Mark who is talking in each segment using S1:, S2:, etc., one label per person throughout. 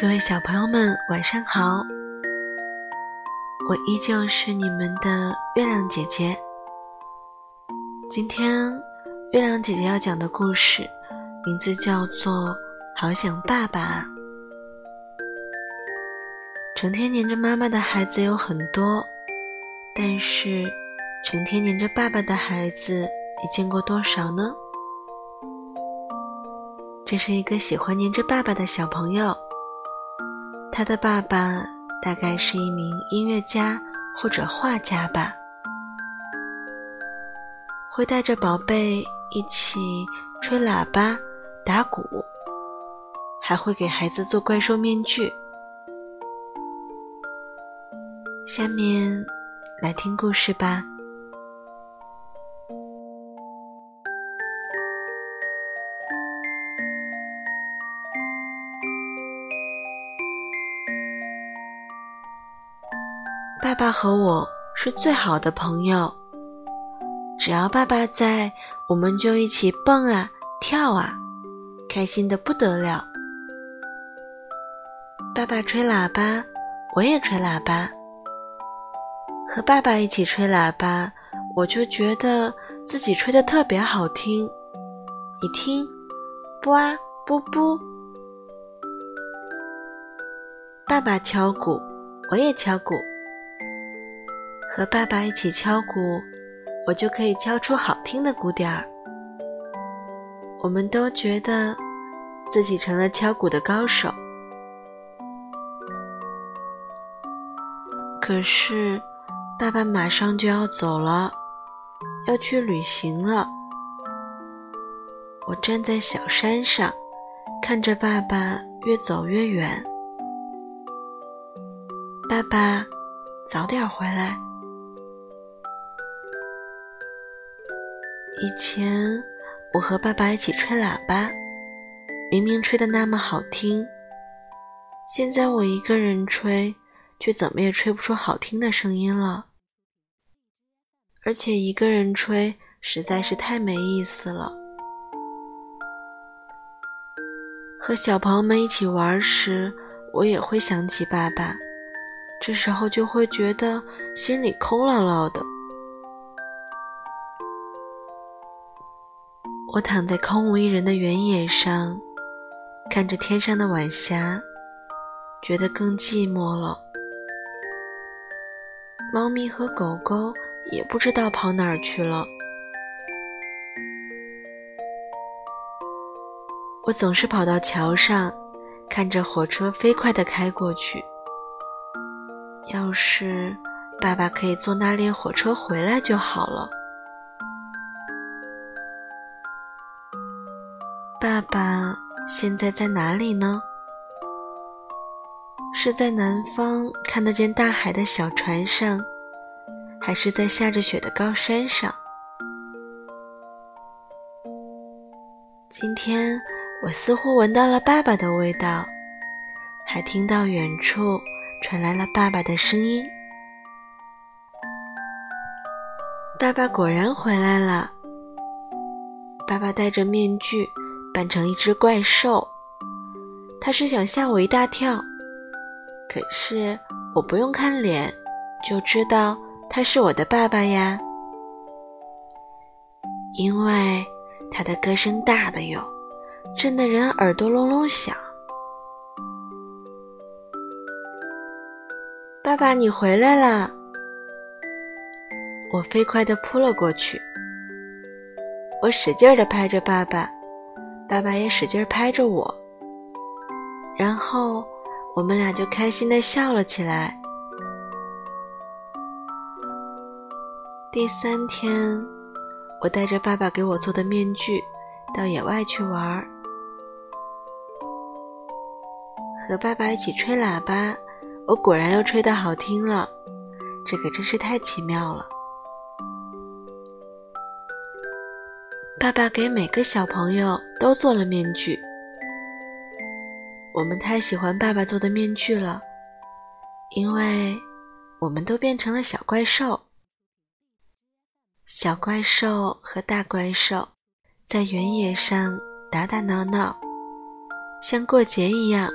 S1: 各位小朋友们，晚上好！我依旧是你们的月亮姐姐。今天，月亮姐姐要讲的故事名字叫做《好想爸爸》。成天黏着妈妈的孩子有很多，但是成天黏着爸爸的孩子，你见过多少呢？这是一个喜欢黏着爸爸的小朋友，他的爸爸大概是一名音乐家或者画家吧。会带着宝贝一起吹喇叭、打鼓，还会给孩子做怪兽面具。下面来听故事吧。爸爸和我是最好的朋友。只要爸爸在，我们就一起蹦啊跳啊，开心的不得了。爸爸吹喇叭，我也吹喇叭。和爸爸一起吹喇叭，我就觉得自己吹的特别好听。你听，不啊不不。爸爸敲鼓，我也敲鼓。和爸爸一起敲鼓。我就可以敲出好听的鼓点儿。我们都觉得自己成了敲鼓的高手。可是，爸爸马上就要走了，要去旅行了。我站在小山上，看着爸爸越走越远。爸爸，早点回来。以前我和爸爸一起吹喇叭，明明吹的那么好听。现在我一个人吹，却怎么也吹不出好听的声音了。而且一个人吹实在是太没意思了。和小朋友们一起玩时，我也会想起爸爸，这时候就会觉得心里空落落的。我躺在空无一人的原野上，看着天上的晚霞，觉得更寂寞了。猫咪和狗狗也不知道跑哪儿去了。我总是跑到桥上，看着火车飞快地开过去。要是爸爸可以坐那列火车回来就好了。爸爸现在在哪里呢？是在南方看得见大海的小船上，还是在下着雪的高山上？今天我似乎闻到了爸爸的味道，还听到远处传来了爸爸的声音。爸爸果然回来了。爸爸戴着面具。扮成一只怪兽，他是想吓我一大跳，可是我不用看脸就知道他是我的爸爸呀，因为他的歌声大的哟，震得人耳朵隆隆响。爸爸，你回来啦！我飞快地扑了过去，我使劲地拍着爸爸。爸爸也使劲拍着我，然后我们俩就开心的笑了起来。第三天，我带着爸爸给我做的面具到野外去玩儿，和爸爸一起吹喇叭，我果然又吹得好听了，这可真是太奇妙了。爸爸给每个小朋友都做了面具。我们太喜欢爸爸做的面具了，因为我们都变成了小怪兽。小怪兽和大怪兽在原野上打打闹闹，像过节一样。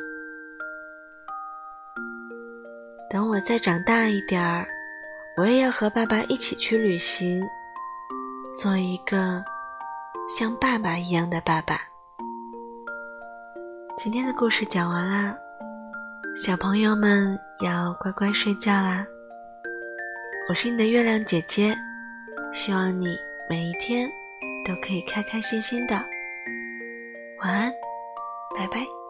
S1: 等我再长大一点儿，我也要和爸爸一起去旅行，做一个像爸爸一样的爸爸。今天的故事讲完啦，小朋友们要乖乖睡觉啦。我是你的月亮姐姐，希望你每一天都可以开开心心的。晚安，拜拜。